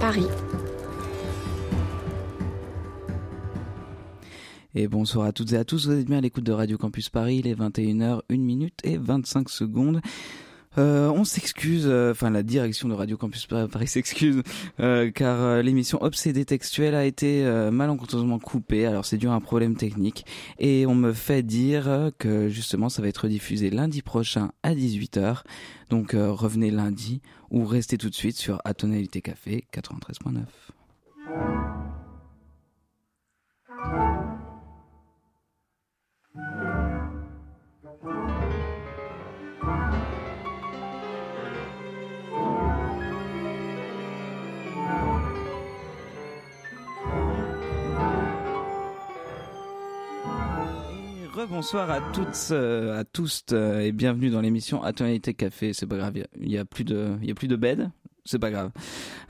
Paris. Et bonsoir à toutes et à tous, vous êtes bien à l'écoute de Radio Campus Paris, il est 21h, 1 minute et 25 secondes. Euh, on s'excuse, euh, enfin la direction de Radio Campus Paris s'excuse, euh, car euh, l'émission Obsédé textuelle a été euh, malencontreusement coupée. Alors c'est dû à un problème technique et on me fait dire que justement ça va être diffusé lundi prochain à 18h. Donc revenez lundi ou restez tout de suite sur Atonalité Café 93.9. Rebonsoir à toutes, euh, à tous euh, et bienvenue dans l'émission Atonalité Café. C'est pas grave, il y, a plus de, il y a plus de bed. C'est pas grave.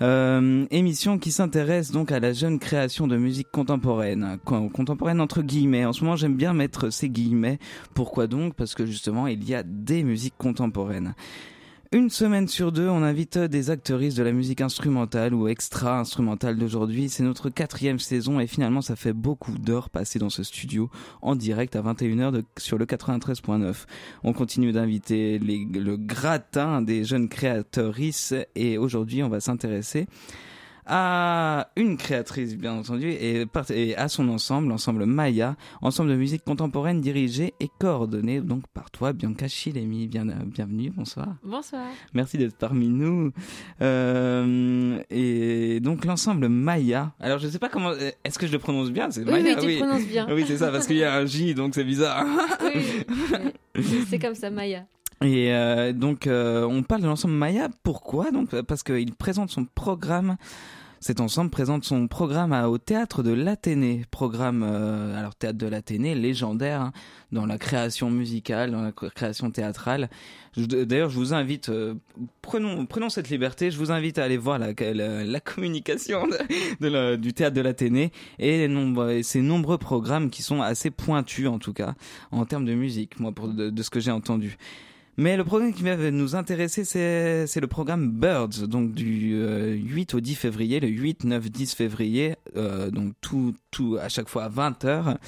Euh, émission qui s'intéresse donc à la jeune création de musique contemporaine, contemporaine entre guillemets. En ce moment, j'aime bien mettre ces guillemets. Pourquoi donc? Parce que justement, il y a des musiques contemporaines. Une semaine sur deux, on invite des actrices de la musique instrumentale ou extra-instrumentale d'aujourd'hui. C'est notre quatrième saison et finalement ça fait beaucoup d'heures passées dans ce studio en direct à 21h sur le 93.9. On continue d'inviter le gratin des jeunes créatrices et aujourd'hui on va s'intéresser à une créatrice bien entendu et, à son ensemble, l'ensemble Maya, ensemble de musique contemporaine dirigé et coordonné donc par toi Bianca Chilemi. Bien, bienvenue, bonsoir. Bonsoir. Merci d'être parmi nous. Euh, et donc l'ensemble Maya. Alors je sais pas comment, est-ce que je le prononce bien C'est oui, Oui, tu oui. prononces bien. oui, c'est ça parce qu'il y a un J donc c'est bizarre. oui, c'est comme ça Maya. Et euh, donc, euh, on parle de l'ensemble Maya. Pourquoi Donc, parce qu'il présente son programme. Cet ensemble présente son programme au théâtre de l'Athénée. Programme, euh, alors théâtre de l'Athénée, légendaire hein, dans la création musicale, dans la création théâtrale. D'ailleurs, je vous invite, prenons, prenons cette liberté. Je vous invite à aller voir la, la, communication de, du théâtre de l'Athénée et, et ces nombreux programmes qui sont assez pointus en tout cas en termes de musique. Moi, pour de ce que j'ai entendu. Mais le programme qui va nous intéresser, c'est le programme Birds, donc du 8 euh, au 10 février, le 8, 9, 10 février, euh, donc tout, tout à chaque fois à 20 heures.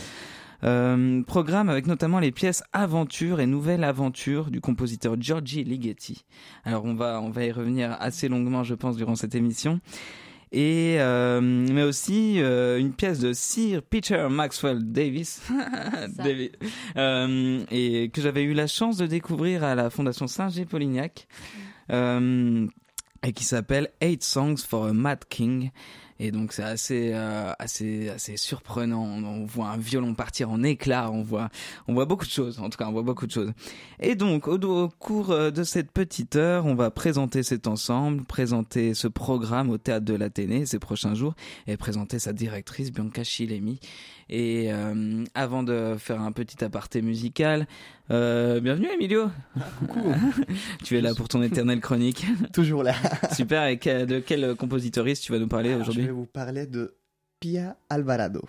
Euh, programme avec notamment les pièces Aventure et Nouvelle Aventure du compositeur Giorgi Ligeti. Alors on va on va y revenir assez longuement, je pense, durant cette émission et euh, mais aussi euh, une pièce de Sir Peter Maxwell Davis, euh, et que j'avais eu la chance de découvrir à la Fondation Saint-G-Polignac, euh, et qui s'appelle Eight Songs for a Mad King. Et donc c'est assez euh, assez assez surprenant. On, voit un violon partir en éclats, on voit on voit beaucoup de choses. En tout cas, on voit beaucoup de choses. Et donc au, au cours euh, de cette petite heure, on va présenter cet ensemble, présenter ce programme au théâtre de l'Athénée ces prochains jours et présenter sa directrice Bianca Chilemi et euh, avant de faire un petit aparté musical, euh, bienvenue Emilio. Ah, coucou. tu es là pour ton éternelle chronique. Toujours là. Super. Et de quel compositoriste tu vas nous parler aujourd'hui Je vais vous parler de Pia Alvarado.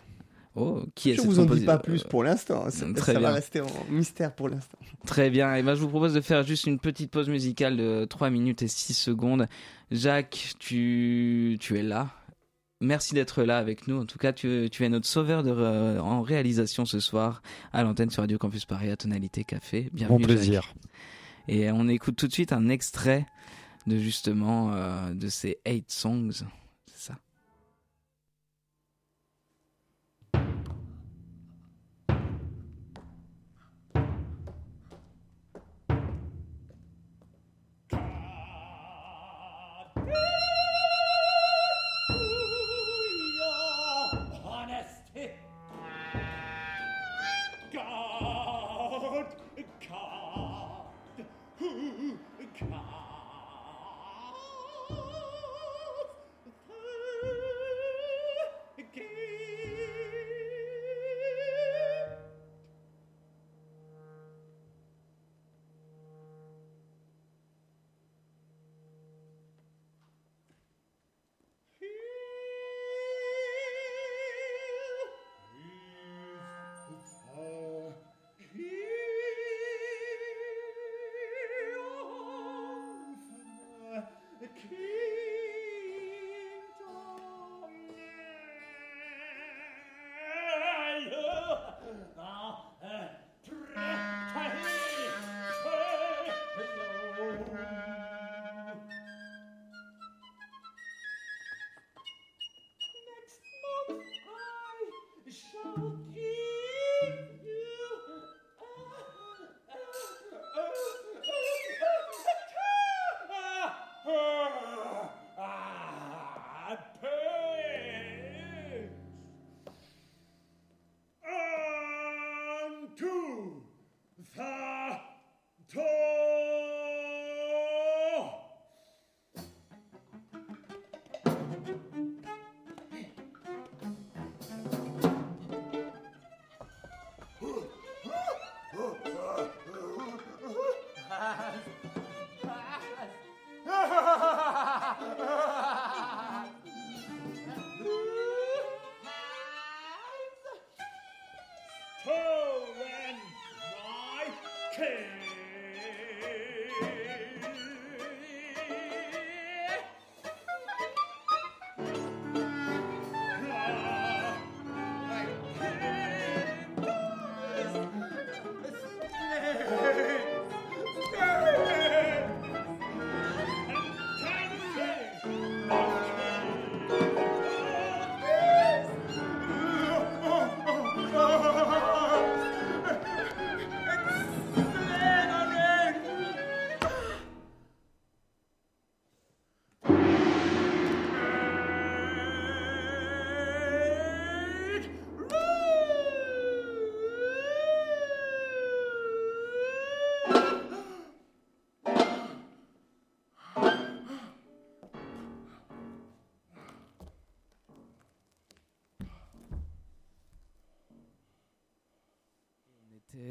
Oh, qui est Je vous en dis pas plus pour l'instant. Ça, ça va rester en mystère pour l'instant. Très bien. Et ben, je vous propose de faire juste une petite pause musicale de 3 minutes et 6 secondes. Jacques, tu, tu es là. Merci d'être là avec nous. En tout cas, tu, tu es notre sauveur de, en réalisation ce soir à l'antenne sur Radio Campus Paris à Tonalité Café. Bienvenue. Bon plaisir. Et on écoute tout de suite un extrait de justement euh, de ces eight songs.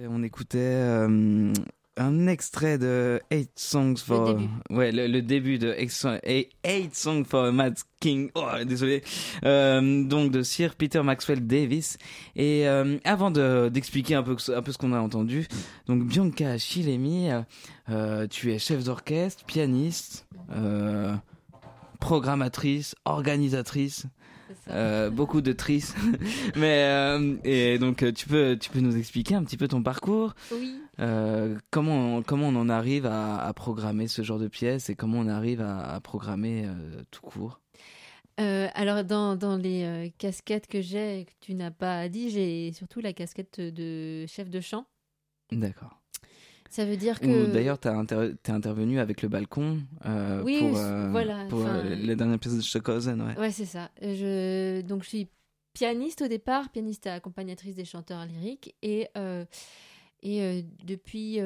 On écoutait un extrait de Eight Songs for. Le début. Ouais, le, début de Eight Songs for Mad King. Oh, désolé. Euh, donc de Sir Peter Maxwell Davis. Et euh, avant d'expliquer un peu un peu ce qu'on a entendu, donc Bianca Chilemi, euh, tu es chef d'orchestre, pianiste, programmatrice, organisatrice. Euh, beaucoup de tristes. Mais euh, et donc euh, tu peux tu peux nous expliquer un petit peu ton parcours? Oui. comment comment on en arrive à, programmer ce genre de pièces et comment on arrive à, programmer tout court? alors dans, dans les casquettes que j'ai que tu n'as pas dit, j'ai surtout la casquette de chef de chant. D'accord. Ça veut dire que. D'ailleurs, tu es intervenu avec le balcon euh, pour, euh, voilà, pour euh, les dernières pièces de Stockhausen. Ouais, ouais c'est ça. Je... Donc, je suis pianiste au départ, pianiste accompagnatrice des chanteurs lyriques. Et, et depuis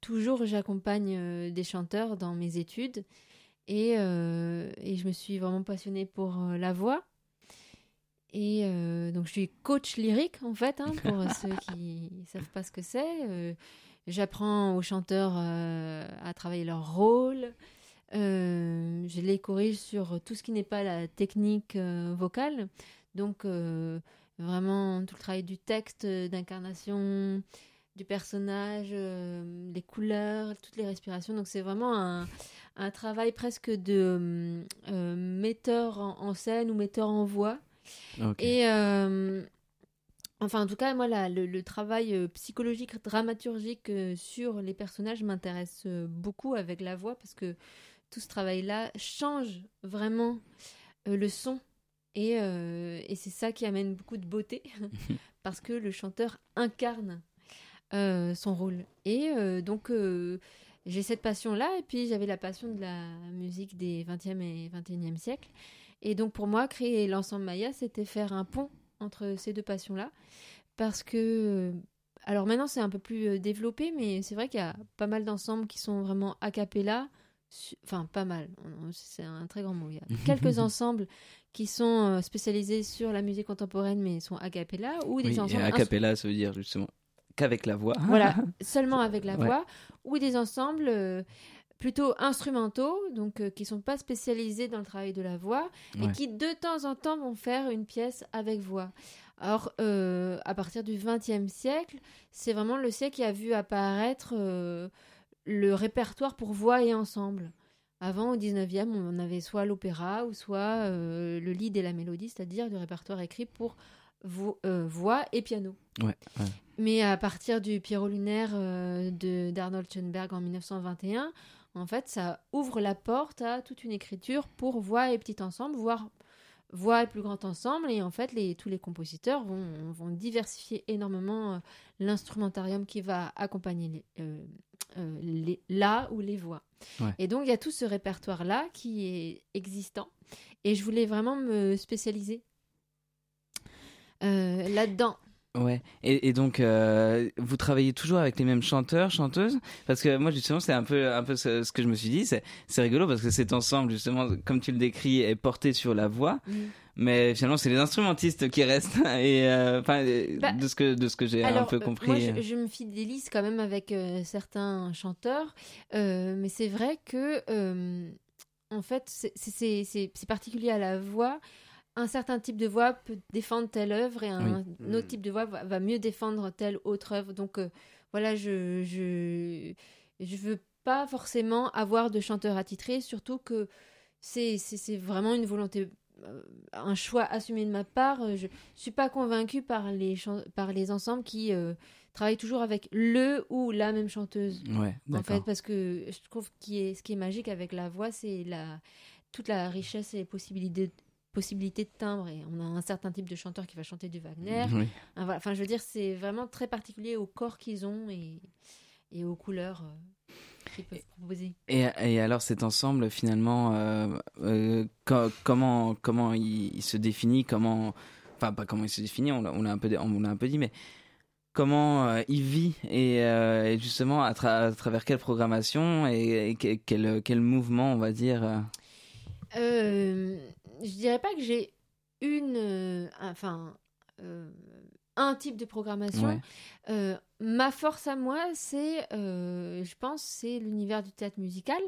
toujours, j'accompagne des chanteurs dans mes études. Et, et, je me suis vraiment passionnée pour la voix. Et donc, je suis coach lyrique, en fait, hein, pour ceux qui ne savent pas ce que c'est. J'apprends aux chanteurs euh, à travailler leur rôle. Euh, je les corrige sur tout ce qui n'est pas la technique euh, vocale. Donc, vraiment, tout le travail du texte, d'incarnation, du personnage, les couleurs, toutes les respirations. Donc, c'est vraiment un, un, travail presque de metteur en, scène ou metteur en voix. Et Enfin, en tout cas, moi, le, travail euh, psychologique, dramaturgique euh, sur les personnages m'intéresse euh, beaucoup avec la voix parce que tout ce travail-là change vraiment le son. Et, c'est ça qui amène beaucoup de beauté parce que le chanteur incarne son rôle. Et donc, j'ai cette passion-là. Et puis, j'avais la passion de la musique des 20e et 21e siècles. Et donc, pour moi, créer l'ensemble Maya, c'était faire un pont entre ces deux passions-là. Parce que. Euh, alors maintenant, c'est un peu plus euh, développé, mais c'est vrai qu'il y a pas mal d'ensembles qui sont vraiment a cappella. Enfin, pas mal, c'est un très grand mot. Il y a quelques ensembles qui sont euh, spécialisés sur la musique contemporaine, mais sont a cappella. Ou des ensembles. a cappella, ça veut dire justement qu'avec la voix. Voilà, seulement avec la voix. Ou des ensembles plutôt instrumentaux, donc qui sont pas spécialisés dans le travail de la voix, et qui de temps en temps vont faire une pièce avec voix. Alors, euh, à partir du XXe siècle, c'est vraiment le siècle qui a vu apparaître euh, le répertoire pour voix et ensemble. Avant, au XIXe, on avait soit l'opéra ou soit euh, le lead et la mélodie, c'est-à-dire du répertoire écrit pour voix et piano. Mais à partir du Pierrot lunaire de d'Arnold Schoenberg en 1921, en fait, ça ouvre la porte à toute une écriture pour voix et petit ensemble, voire voix et plus grand ensemble. Et en fait, les, tous les compositeurs vont, vont diversifier énormément euh, l'instrumentarium qui va accompagner les, euh, euh, les, la ou les voix. Et donc, il y a tout ce répertoire-là qui est existant. Et je voulais vraiment me spécialiser là-dedans. Ouais, et, et donc euh, vous travaillez toujours avec les mêmes chanteurs, chanteuses? Parce que moi justement c'est un peu un peu ce, que je me suis dit, c'est rigolo parce que cet ensemble justement comme tu le décris est porté sur la voix, mais finalement c'est les instrumentistes qui restent. Et euh, enfin bah, de ce que de ce que j'ai un peu compris. moi je, je, me fidélise quand même avec euh, certains chanteurs, mais c'est vrai que en fait c'est c'est particulier à la voix un certain type de voix peut défendre telle œuvre et un, autre type de voix va, mieux défendre telle autre œuvre. Donc euh, voilà, je, je je veux pas forcément avoir de chanteur attitré, surtout que c'est c'est vraiment une volonté euh, un choix assumé de ma part. Je suis pas convaincue par les par les ensembles qui euh, travaillent toujours avec le ou la même chanteuse. Ouais, en fait, parce que je trouve que ce qui est magique avec la voix, c'est la toute la richesse et les possibilités possibilité de timbre et on a un certain type de chanteur qui va chanter du Wagner. Enfin, je veux dire, c'est vraiment très particulier au corps qu'ils ont et, et aux couleurs euh, qu'ils peuvent proposer. Et, et, alors cet ensemble, finalement, euh, euh, comment comment il, se définit Comment, enfin pas comment il se définit, on l'a un peu on l'a un peu dit, mais comment il vit et, justement à, travers quelle programmation et, quel, quel mouvement, on va dire je dirais pas que j'ai une, euh, enfin, euh, un type de programmation. Euh, ma force à moi, c'est, je pense, c'est l'univers du théâtre musical.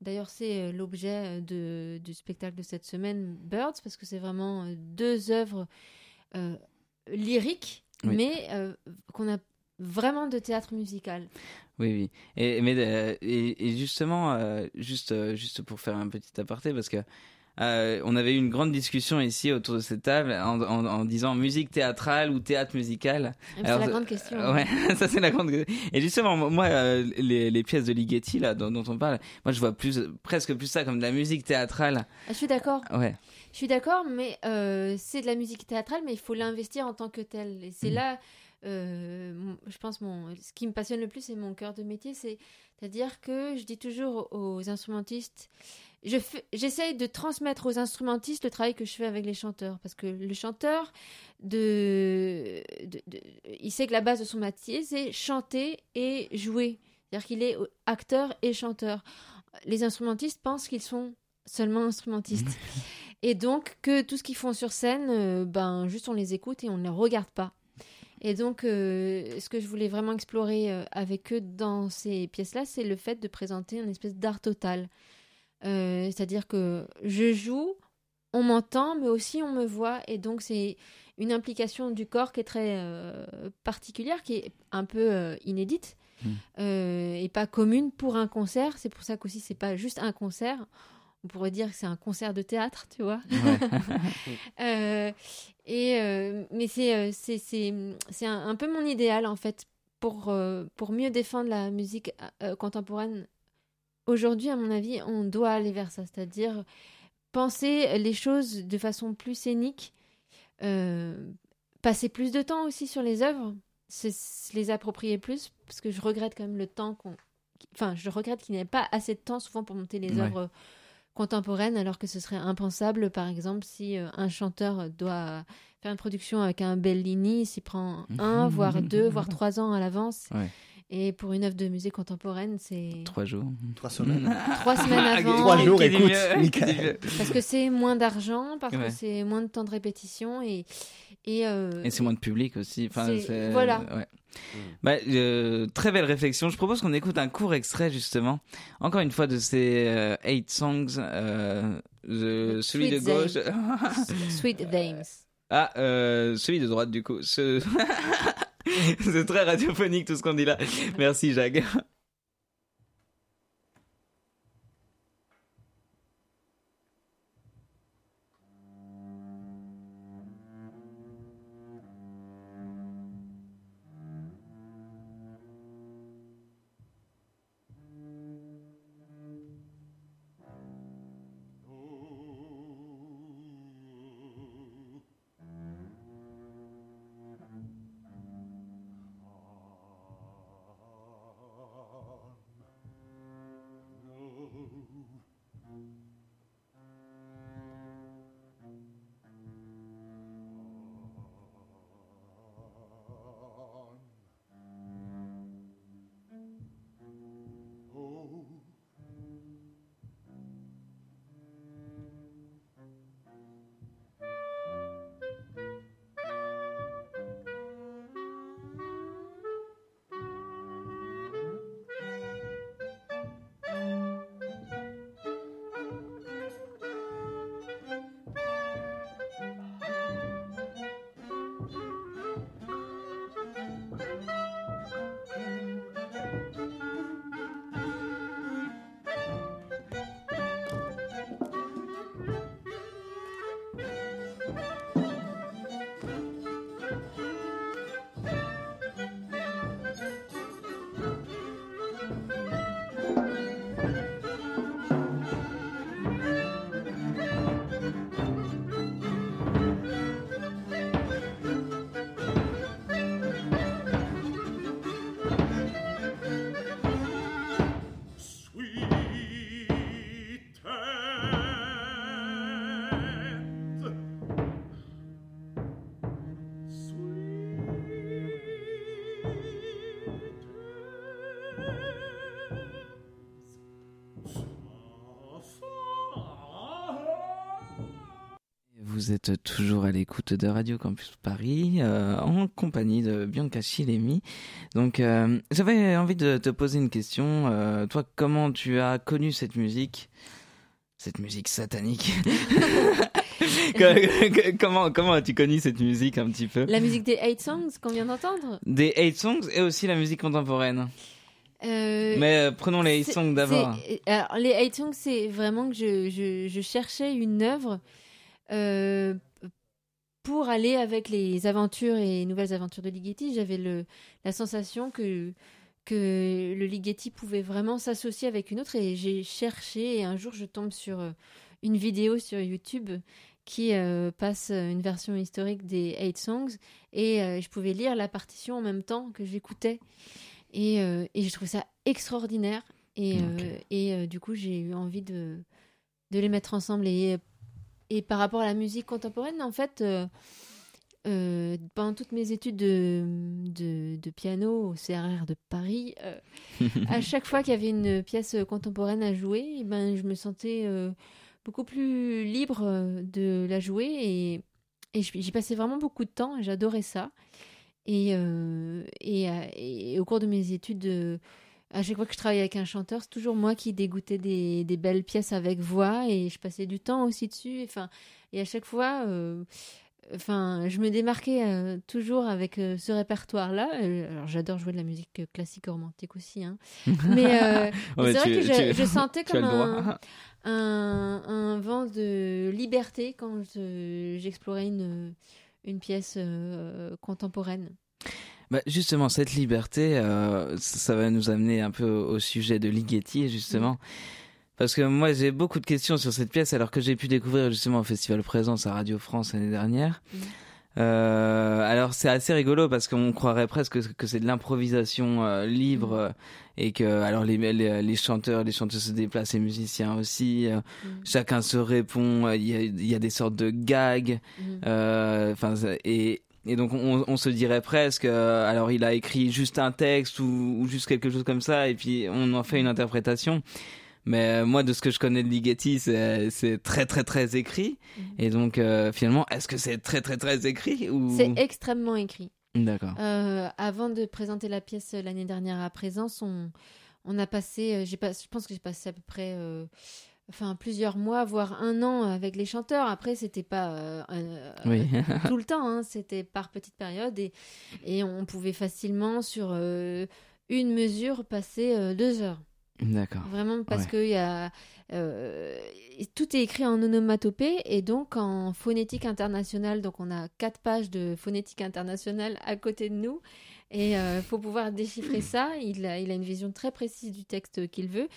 D'ailleurs, c'est l'objet de, du spectacle de cette semaine, Birds, parce que c'est vraiment deux œuvres lyriques, mais qu'on a vraiment de théâtre musical. Oui, oui. Et, mais, et, justement, juste, juste pour faire un petit aparté, parce que euh, on avait eu une grande discussion ici autour de cette table en, disant musique théâtrale ou théâtre musical. C'est la grande question. Euh, ouais, ça c'est la grande. Et justement, moi, euh, les, pièces de Ligeti là dont, on parle, moi je vois plus, presque plus ça comme de la musique théâtrale. Ah, je suis d'accord. Ouais. Je suis d'accord, mais c'est de la musique théâtrale, mais il faut l'investir en tant que tel. Et c'est mm. là. je pense mon ce qui me passionne le plus c'est mon cœur de métier c'est à dire que je dis toujours aux instrumentistes j'essaye de transmettre aux instrumentistes le travail que je fais avec les chanteurs. Parce que le chanteur, de, il sait que la base de son métier, c'est chanter et jouer. C'est-à-dire qu'il est acteur et chanteur. Les instrumentistes pensent qu'ils sont seulement instrumentistes. et donc que tout ce qu'ils font sur scène, euh, ben juste on les écoute et on ne les regarde pas. Et donc, euh, ce que je voulais vraiment explorer euh, avec eux dans ces pièces-là, c'est le fait de présenter une espèce d'art total. Euh, c'est-à-dire que je joue, on m'entend, mais aussi on me voit. Et donc, c'est une implication du corps qui est très euh, particulière, qui est un peu euh, inédite hmm. et pas commune pour un concert. C'est pour ça qu'aussi, c'est pas juste un concert. On pourrait dire que c'est un concert de théâtre, tu vois. et, mais c'est, c'est, un, un, peu mon idéal, en fait, pour, pour mieux défendre la musique contemporaine aujourd'hui, à mon avis, on doit aller vers ça, c'est-à-dire penser les choses de façon plus scénique, euh, passer plus de temps aussi sur les œuvres, se, les approprier plus, parce que je regrette quand même le temps qu'on... Enfin, je regrette qu'il n'y ait pas assez de temps souvent pour monter les œuvres contemporaines, alors que ce serait impensable, par exemple, si euh, un chanteur doit faire une production avec un Bellini, s'il prend un, voire deux, voire trois ans à l'avance. Et pour une œuvre de musée contemporaine, c'est. Trois jours. Trois semaines. Trois semaines avant. Trois jours, écoute, Parce que c'est moins d'argent, parce que c'est moins de temps de répétition et. Et, euh, et c'est moins de public aussi. Enfin, voilà. Ouais. Bah, euh, très belle réflexion. Je propose qu'on écoute un court extrait justement, encore une fois de ces euh, eight songs, euh, celui de gauche. Sweet Dames. Ah, celui de droite du coup. Ce... C'est très radiophonique tout ce qu'on dit là. Merci Jacques. Vous êtes toujours à l'écoute de Radio Campus Paris euh, en compagnie de Bianca Chilemi. Donc euh, j'avais envie de te poser une question. Euh, toi, comment tu as connu cette musique? Cette musique satanique comment comment as-tu connu cette musique un petit peu? La musique des Eight Songs qu'on vient d'entendre? Des Eight Songs et aussi la musique contemporaine. Euh, Mais prenons les Eight Songs d'abord. les Eight Songs, c'est vraiment que je, je, je, cherchais une œuvre euh, pour aller avec les aventures et nouvelles aventures de Ligeti, j'avais le, la sensation que, que le Ligeti pouvait vraiment s'associer avec une autre et j'ai cherché et un jour je tombe sur euh, une vidéo sur YouTube qui euh, passe une version historique des Eight Songs et je pouvais lire la partition en même temps que j'écoutais et, et je trouvais ça extraordinaire et, et du coup j'ai eu envie de, de les mettre ensemble et et par rapport à la musique contemporaine, en fait, euh, euh, pendant toutes mes études de, de, piano au CRR de Paris, euh, à chaque fois qu'il y avait une pièce contemporaine à jouer, eh ben, je me sentais beaucoup plus libre de la jouer et, et j'y passais vraiment beaucoup de temps et j'adorais ça. Et, et, et, au cours de mes études à chaque fois que je travaillais avec un chanteur, c'est toujours moi qui dégoûtais des, des, belles pièces avec voix et je passais du temps aussi dessus. Enfin, et à chaque fois, euh, enfin, je me démarquais euh, toujours avec euh, ce répertoire-là. alors, j'adore jouer de la musique classique romantique aussi, hein. mais c'est vrai que je, sentais comme un, un, un, vent de liberté quand j'explorais une, une pièce contemporaine. Bah justement, cette liberté, euh, ça va nous amener un peu au, sujet de Ligeti, justement. Parce que moi, j'ai beaucoup de questions sur cette pièce, alors que j'ai pu découvrir justement au Festival Présence à Radio France l'année dernière. Euh, alors c'est assez rigolo parce qu'on croirait presque que, c'est de l'improvisation euh, libre et que alors les, les, les, chanteurs, les chanteuses se déplacent, les musiciens aussi. Chacun se répond. Il y a, il y a des sortes de gags. Enfin et et donc on, on, se dirait presque, euh, alors il a écrit juste un texte ou, ou, juste quelque chose comme ça, et puis on en fait une interprétation. Mais euh, moi, de ce que je connais de Ligeti, c'est très très très écrit. Mhm. Et donc euh, finalement, est-ce que c'est très très très écrit ou C'est extrêmement écrit. D'accord. avant de présenter la pièce l'année dernière à Présence, on, on a passé, j'ai pas, je pense que j'ai passé à peu près enfin plusieurs mois, voire un an avec les chanteurs. Après, c'était pas euh, euh, tout le temps, hein. c'était par petites périodes et, et on pouvait facilement sur euh, une mesure passer deux heures. D'accord. Vraiment parce que y a, tout est écrit en onomatopée et donc en phonétique internationale. Donc on a quatre pages de phonétique internationale à côté de nous. Et il faut pouvoir déchiffrer ça. Il a, il a une vision très précise du texte qu'il veut.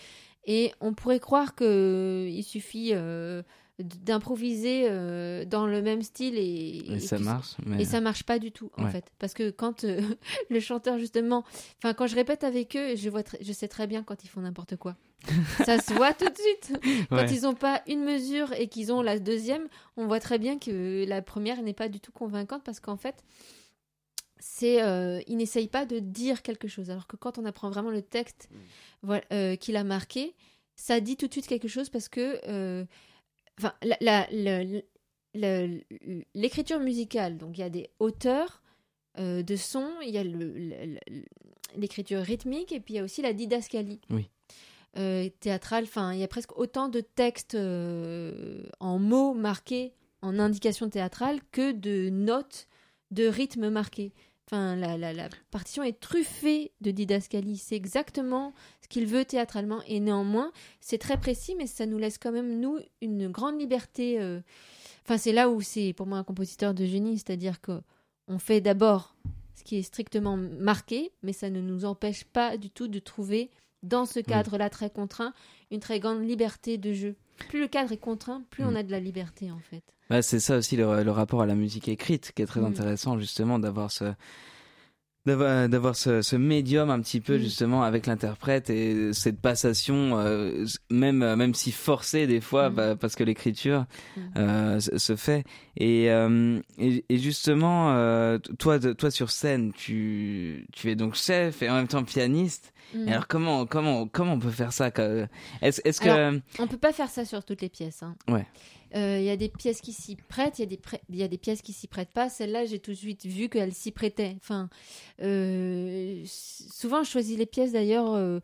Et on pourrait croire qu'il suffit euh, d'improviser euh, dans le même style et, et, ça marche. Mais... Et ça marche pas du tout en fait, parce que quand euh, le chanteur justement, enfin quand je répète avec eux, je vois, je sais très bien quand ils font n'importe quoi. ça se voit tout de suite. Quand ils n'ont pas une mesure et qu'ils ont la deuxième, on voit très bien que la première n'est pas du tout convaincante parce qu'en fait, c'est euh, il n'essaye pas de dire quelque chose. Alors que quand on apprend vraiment le texte mm. voilà, euh, qu'il a marqué, ça dit tout de suite quelque chose parce que euh, enfin l'écriture musicale, donc il y a des auteurs de sons, il y a l'écriture rythmique et puis il y a aussi la didascalie. Oui. théâtrale, enfin il y a presque autant de textes en mots marqués en indication théâtrale que de notes de rythme marqué. Enfin, la, la, partition est truffée de didascalie. C'est exactement ce qu'il veut théâtralement. Et néanmoins, c'est très précis, mais ça nous laisse quand même, nous, une grande liberté. Euh. Enfin, c'est là où c'est pour moi un compositeur de génie. C'est-à-dire que on fait d'abord ce qui est strictement marqué, mais ça ne nous empêche pas du tout de trouver, dans ce cadre-là très contraint, une très grande liberté de jeu. Plus le cadre est contraint, plus on mm. a de la liberté, en fait. Bah, c'est ça aussi le, rapport à la musique écrite qui est très mm. intéressant justement d'avoir ce d'avoir ce, ce, médium un petit peu mm. justement avec l'interprète et cette passation euh, même même si forcée des fois mm. bah, parce que l'écriture euh, se fait et, euh, et, et, justement euh, toi toi sur scène tu tu es donc chef et en même temps pianiste alors comment comment comment on peut faire ça est-ce est-ce que on peut pas faire ça sur toutes les pièces hein. ouais Il y a des pièces qui s'y prêtent, il y, a des il y a des pièces qui s'y prêtent pas. Celle-là, j'ai tout de suite vu qu'elle s'y prêtait. Enfin, souvent, je choisis les pièces d'ailleurs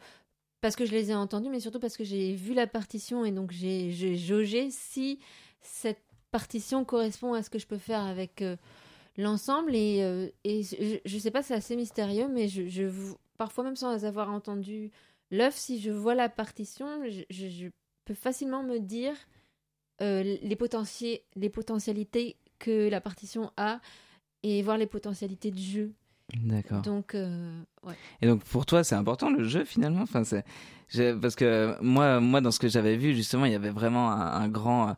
parce que je les ai entendues, mais surtout parce que j'ai vu la partition et donc j'ai jaugé si cette partition correspond à ce que je peux faire avec l'ensemble. Et, et je, ne sais pas, c'est assez mystérieux, mais je, je, parfois même sans avoir entendu l'œuvre, si je vois la partition, je, peux facilement me dire euh, les, les potentialités que la partition a et voir les potentialités du jeu. D'accord. Donc, euh, ouais. Et donc pour toi, c'est important le jeu finalement? Enfin, c'est parce que moi, moi, dans ce que j'avais vu justement, il y avait vraiment un, grand.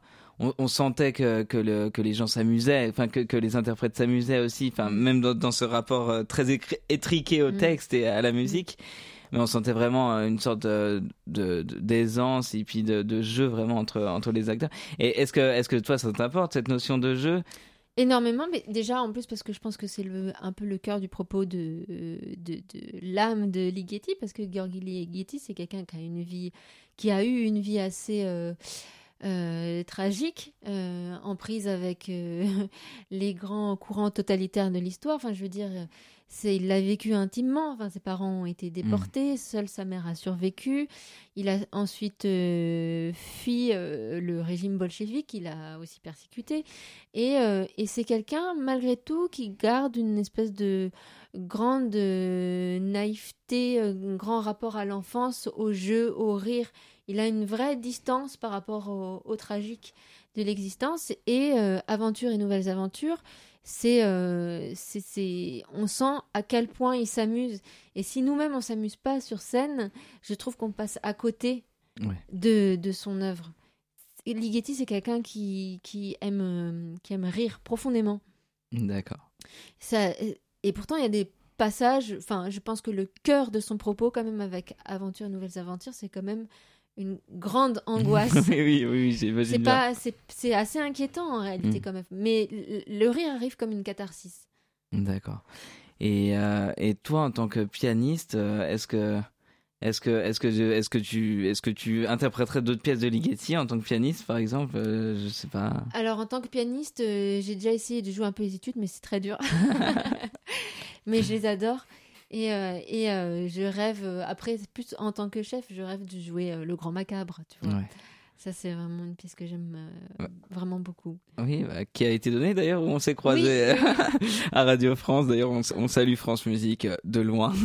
On, sentait que, que, le, que les gens s'amusaient, enfin que, que les interprètes s'amusaient aussi, enfin même dans, ce rapport euh, très étriqué au mm. texte et à la musique mais on sentait vraiment euh, une sorte de, d'aisance et puis de, de, jeu vraiment entre, entre les acteurs. Et est-ce que, est-ce que toi, ça t'importe cette notion de jeu? Énormément, mais déjà en plus parce que je pense que c'est un peu le cœur du propos de, de, de l'âme de Ligeti, parce que Georgi Ligeti, c'est quelqu'un qui a une vie, qui a eu une vie assez euh, euh, tragique, en prise avec les grands courants totalitaires de l'histoire. Enfin, je veux dire, il l'a vécu intimement. Enfin, ses parents ont été déportés, mmh. seule sa mère a survécu. Il a ensuite euh, fui euh, le régime bolchevique, il a aussi persécuté. Et, euh, et c'est quelqu'un, malgré tout, qui garde une espèce de grande naïveté, un grand rapport à l'enfance, au jeu, au rire. Il a une vraie distance par rapport au, au tragique de l'existence. Et Aventure et Nouvelles Aventures euh, c'est, on sent à quel point il s'amuse. Et si nous-mêmes on s'amuse pas sur scène, je trouve qu'on passe à côté de, de son œuvre. Ligeti, c'est quelqu'un qui, qui, aime, qui aime rire profondément. D'accord. Ça, et pourtant, il y a des passages, enfin, je pense que le cœur de son propos, quand même, avec Aventure, Nouvelles Aventures, c'est quand même une grande angoisse. oui, oui, oui, c'est pas, c'est assez inquiétant en réalité mm. quand même. Mais le, rire arrive comme une catharsis. D'accord. Et, euh, et toi, en tant que pianiste, euh, est-ce que est-ce que est-ce que est-ce que tu est-ce que tu interpréterais d'autres pièces de Ligeti en tant que pianiste, par exemple euh, Je sais pas. Alors, en tant que pianiste, j'ai déjà essayé de jouer un peu les études, mais c'est très dur. mais je les adore. Et, euh, et euh, je rêve, euh, après, plus en tant que chef, je rêve de jouer Le Grand Macabre, tu vois. Ça, c'est vraiment une pièce que j'aime vraiment beaucoup. Oui, bah, qui a été donnée d'ailleurs, où on s'est croisé à Radio France. D'ailleurs, on, salue France Musique de loin.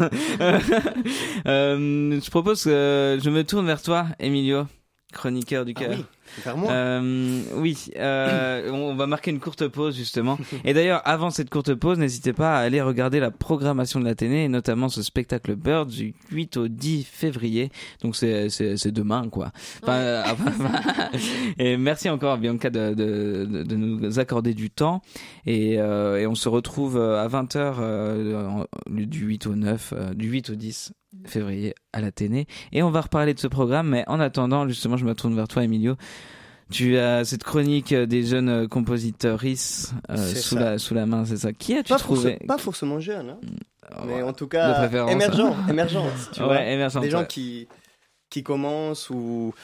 je propose que je me tourne vers toi, Emilio, chroniqueur du ah cœur. Euh, oui, euh, on va marquer une courte pause justement. Et d'ailleurs, avant cette courte pause, n'hésitez pas à aller regarder la programmation de l'Athénée, et notamment ce spectacle Bird du 8 au 10 février. Donc c'est c'est demain quoi. Euh, et merci encore Bianca de, de, de, nous accorder du temps. Et, et on se retrouve à 20h du 8 au 9, du 8 au 10 février à l'Athénée. Et on va reparler de ce programme, mais en attendant, justement, je me tourne vers toi, Emilio. Tu as cette chronique des jeunes compositeurs euh, sous, la, sous la main, c'est ça. Qui as-tu trouvé Pas forcément jeunes, hein. mm. mais en tout cas tu vois. Des gens qui qui commencent ou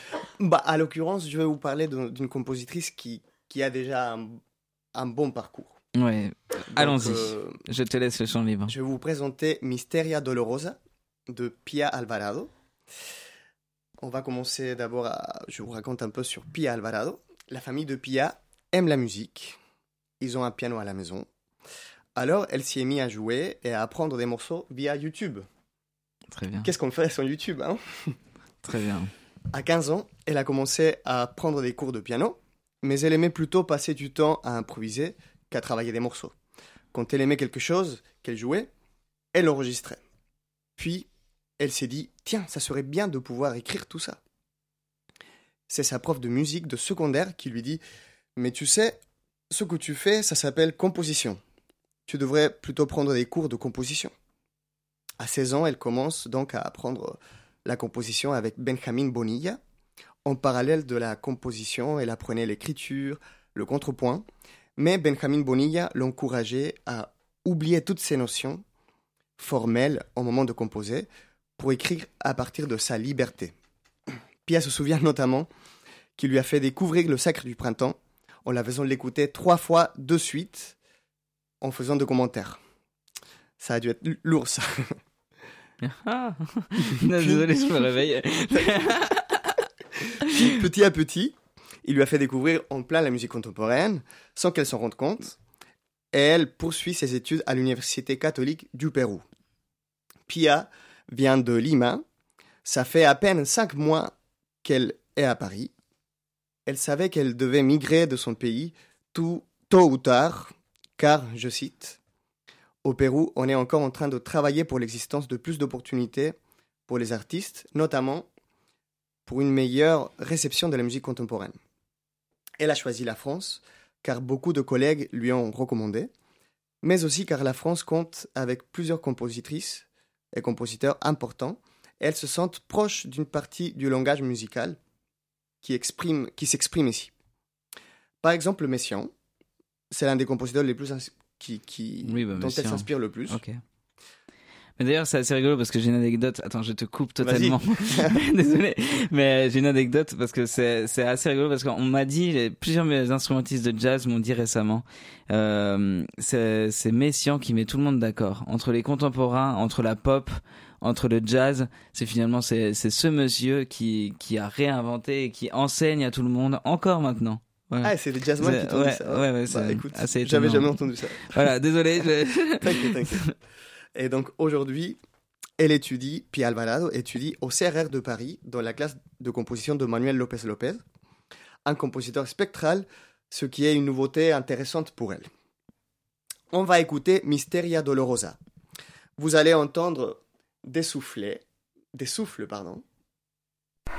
bah à l'occurrence, je vais vous parler d'une compositrice qui qui a déjà un, bon parcours. Ouais. Allons-y. Euh, je te laisse le champ libre. Je vais vous présenter Mysteria Dolorosa de Pia Alvarado. On va commencer d'abord à... Je vous raconte un peu sur Pia Alvarado. La famille de Pia aime la musique. Ils ont un piano à la maison. Alors, elle s'y est mise à jouer et à apprendre des morceaux via YouTube. Très bien. Qu'est-ce qu'on fait sur YouTube hein? Très bien. À 15 ans, elle a commencé à prendre des cours de piano, mais elle aimait plutôt passer du temps à improviser qu'à travailler des morceaux. Quand elle aimait quelque chose qu'elle jouait, elle l'enregistrait. Puis, elle s'est dit Tiens, ça serait bien de pouvoir écrire tout ça. C'est sa prof de musique de secondaire qui lui dit Mais tu sais, ce que tu fais, ça s'appelle composition. Tu devrais plutôt prendre des cours de composition. À 16 ans, elle commence donc à apprendre la composition avec Benjamin Bonilla. En parallèle de la composition, elle apprenait l'écriture, le contrepoint, mais Benjamin Bonilla l'encourageait à oublier toutes ces notions formelles au moment de composer pour écrire à partir de sa liberté. Pia se souvient notamment qu'il lui a fait découvrir le sacre du printemps en la faisant l'écouter trois fois de suite en faisant de commentaires. Ça a dû être lourd, ça. Ah Désolé, je me réveille. petit à petit, il lui a fait découvrir en plein la musique contemporaine, sans qu'elle s'en rende compte, et elle poursuit ses études à l'Université catholique du Pérou. Pia vient de Lima, ça fait à peine cinq mois qu'elle est à Paris. Elle savait qu'elle devait migrer de son pays tout, tôt ou tard, car, je cite, au Pérou, on est encore en train de travailler pour l'existence de plus d'opportunités pour les artistes, notamment pour une meilleure réception de la musique contemporaine. Elle a choisi la France, car beaucoup de collègues lui ont recommandé, mais aussi car la France compte avec plusieurs compositrices et compositeurs importants. Elles se sentent proches d'une partie du langage musical qui, exprime, qui s'exprime ici. Par exemple, Messiaen, c'est l'un des compositeurs les plus qui, qui Oui, bah, dont elle Messiaen. s'inspire le plus. Mais d'ailleurs, c'est assez rigolo parce que j'ai une anecdote. Attends, je te coupe totalement. Désolé. Mais j'ai une anecdote parce que c'est, c'est assez rigolo parce qu'on m'a dit, plusieurs instrumentistes de jazz m'ont dit récemment, euh, c'est, c'est Messiaen qui met tout le monde d'accord. Entre les contemporains, entre la pop, entre le jazz, c'est finalement, c'est, c'est ce monsieur qui, qui a réinventé et qui enseigne à tout le monde encore maintenant. Ouais. Ah, c'est les jazzman C'est- qui t'ont ouais, dit ça. ouais, ouais, Bah, c'est écoute, j'avais jamais entendu ça. Voilà, désolé. je- T'inquiète, t'inquiète. Et donc aujourd'hui, elle étudie, Pia Alvarado étudie au CRR de Paris dans la classe de composition de Manuel López López, un compositeur spectral, ce qui est une nouveauté intéressante pour elle. On va écouter Mysteria Dolorosa. Vous allez entendre des soufflets, des souffles, pardon.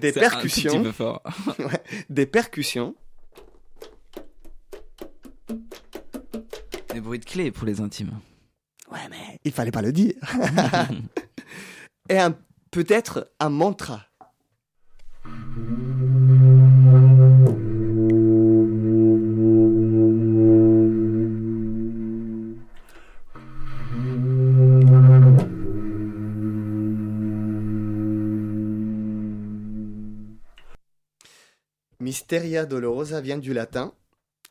Des c'est un percussions petit peu fort. des percussions Des bruits de clés pour les intimes. Ouais, mais il fallait pas le dire. Et peut-être un mantra. Mysteria dolorosa vient du latin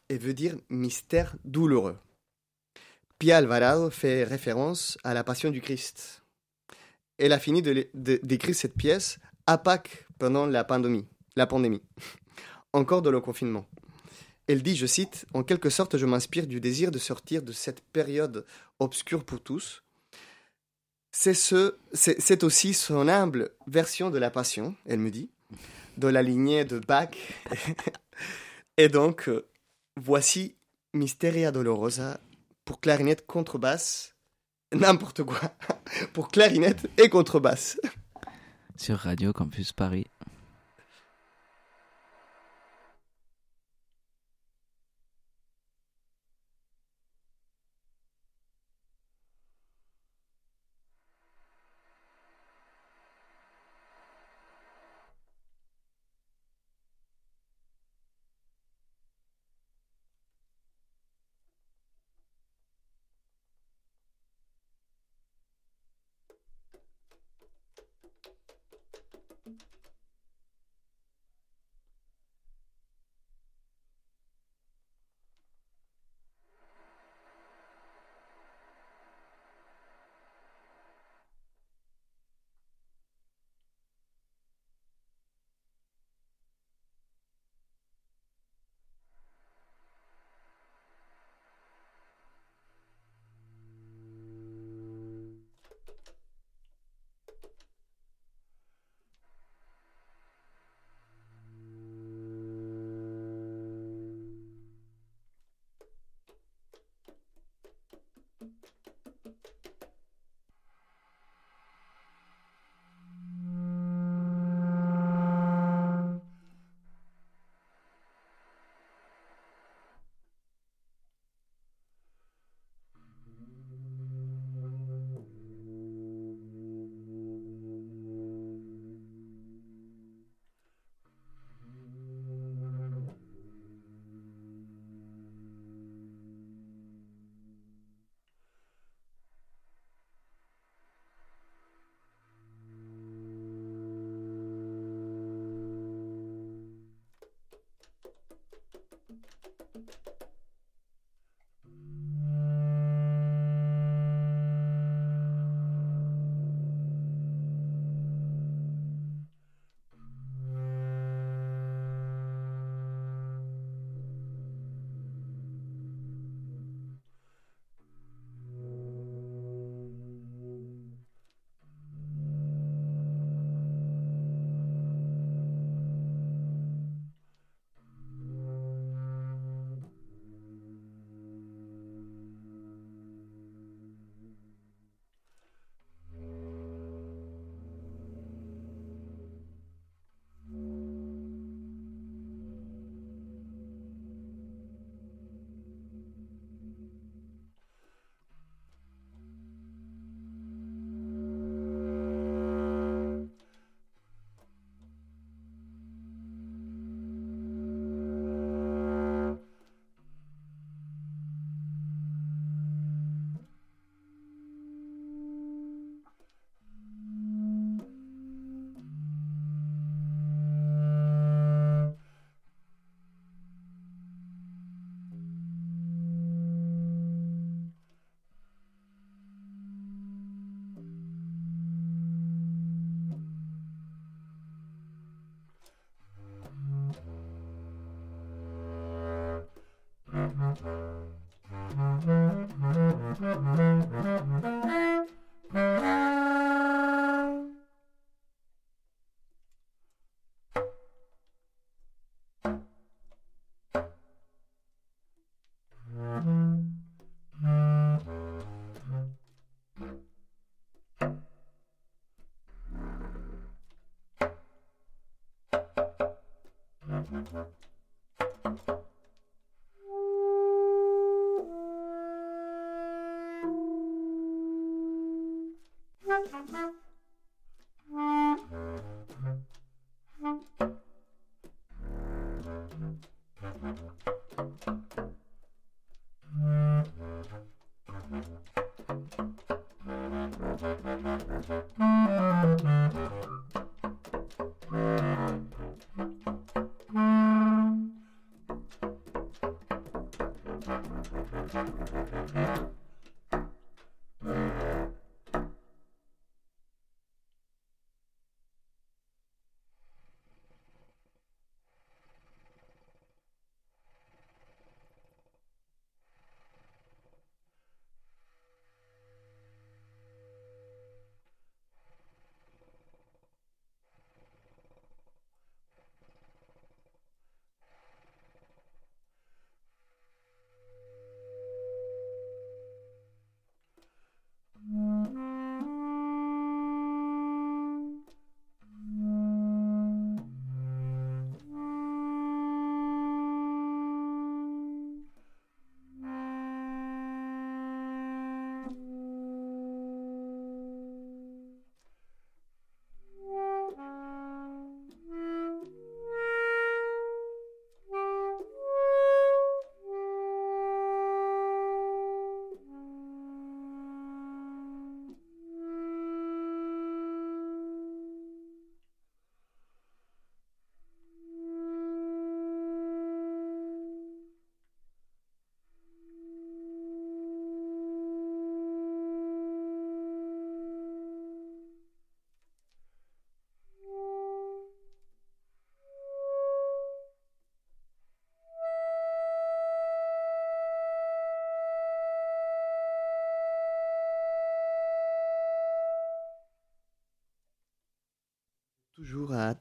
et veut dire mystère douloureux. Pia Alvarado fait référence à la Passion du Christ. Elle a fini l'é- de- d'écrire cette pièce à Pâques pendant la pandémie, la pandémie, encore dans le confinement. Elle dit, je cite, En quelque sorte, je m'inspire du désir de sortir de cette période obscure pour tous. C'est ce, c'est c'est aussi son humble version de la Passion, elle me dit, de la lignée de Bach. Et donc, euh, voici Mysteria Dolorosa pour clarinette, contrebasse, n'importe quoi, pour clarinette et contrebasse. Sur Radio Campus Paris.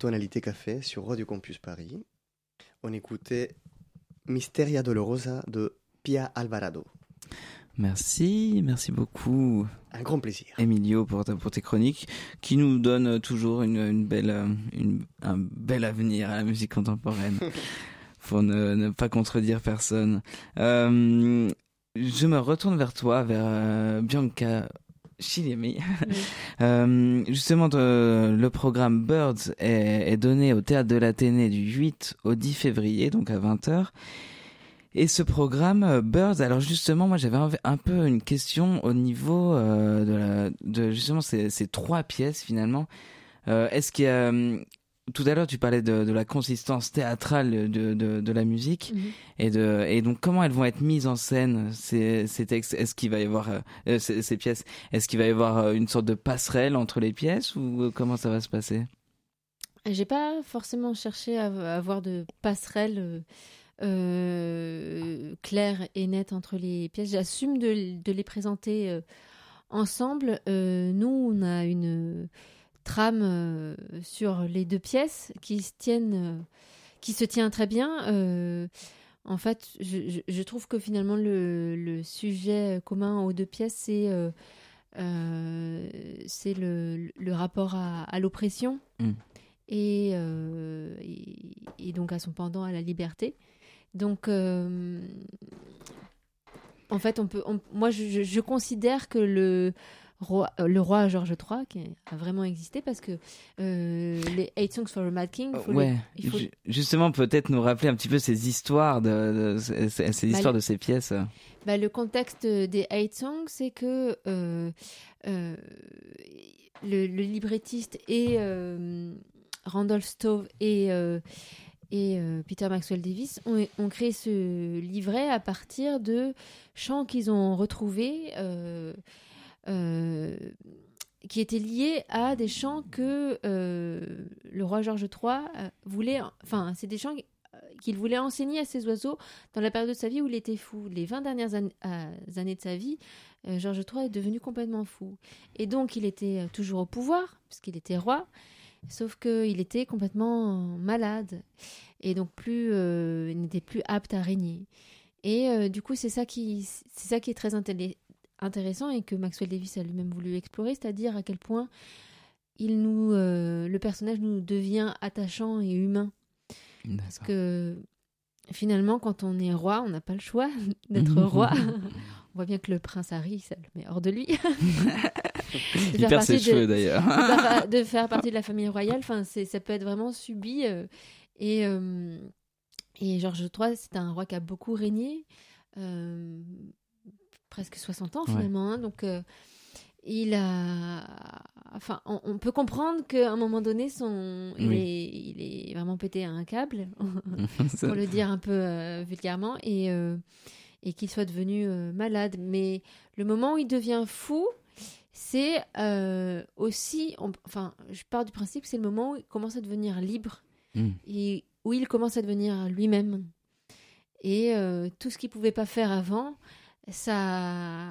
Tonalité Café sur Radio Campus Paris. On écoutait Mysteria Dolorosa de Pia Alvarado. Merci, merci beaucoup. Un grand plaisir. Emilio pour, pour tes chroniques qui nous donnent toujours une, une belle, une, un bel avenir à la musique contemporaine. Ne, ne, pas contredire personne. Euh, je me retourne vers toi, vers euh, Bianca Chilemi. Oui. euh, justement, le programme Birds est, est, donné au théâtre de l'Athénée du 8 au 10 février, donc à 20h. Et ce programme Birds, alors justement, moi j'avais un, un, peu une question au niveau euh, de, la, de justement ces, ces, trois pièces finalement. Euh, Est-ce qu'il y a tout à l'heure, tu parlais de, de, la consistance théâtrale de, de, de la musique Mhm. mm -hmm. et, de, et donc comment elles vont être mises en scène ces, ces textes? Est-ce qu'il va y avoir euh, ces, ces, pièces? Est-ce qu'il va y avoir euh, une sorte de passerelle entre les pièces ou euh, comment ça va se passer? J'ai pas forcément cherché à, avoir de passerelle euh, claire et nette entre les pièces. J'assume de, les présenter euh, ensemble. Euh, nous, on a une trame euh, sur les deux pièces qui se tiennent, euh, qui se tient très bien. Euh, en fait, je, trouve que finalement le, le, sujet commun aux deux pièces, c'est euh, c'est le, le, rapport à, à l'oppression mm. et, et, et, donc à son pendant à la liberté. Donc, euh, en fait, on peut, on, moi, je, je, considère que le roi, euh, le roi George III qui a vraiment existé parce que euh, les Eight Songs for a Mad King. Faut ouais. Les, faut... Justement, peut-être nous rappeler un petit peu ces histoires de, de ces, ces histoires bah, de ces pièces. Bah, le contexte des Eight Songs, c'est que euh, le, le, librettiste et Randolph Stove et et euh, Peter Maxwell Davis ont, ont, créé ce livret à partir de chants qu'ils ont retrouvés euh, qui étaient liés à des chants que le roi George III voulait. Enfin, c'est des chants qu'il voulait enseigner à ces oiseaux dans la période de sa vie où il était fou. Les 20 dernières an- euh, années de sa vie, euh, Georges III est devenu complètement fou. Et donc, il était euh, toujours au pouvoir, puisqu'il était roi, sauf qu'il était complètement malade. Et donc, plus, euh, n'était plus apte à régner. Et euh, du coup, c'est ça, qui, ça qui est très intéressant et que Maxwell Davis a lui-même voulu explorer, c'est-à-dire à quel point il nous, euh, le personnage nous devient attachant et humain. Parce que finalement, quand on est roi, on n'a pas le choix d'être roi. on voit bien que le prince Harry, ça le met hors de lui. De Il perd ses cheveux d'ailleurs. de faire- partie de la famille royale, enfin, ça peut être vraiment subi. euh, et, euh, et Georges III, c'est un roi qui a beaucoup régné, euh, presque 60 ans Ouais. finalement. hein, donc, euh, il a. Enfin, on, on peut comprendre qu'à un moment donné, son, il, Oui. est, il est vraiment pété à un câble, pour le dire un peu euh, vulgairement, et, euh, et qu'il soit devenu malade. Mais le moment où il devient fou, c'est aussi, on- enfin, je pars du principe, c'est le moment où il commence à devenir libre Mm. et où il commence à devenir lui-même. Et tout ce qu'il pouvait pas faire avant, sa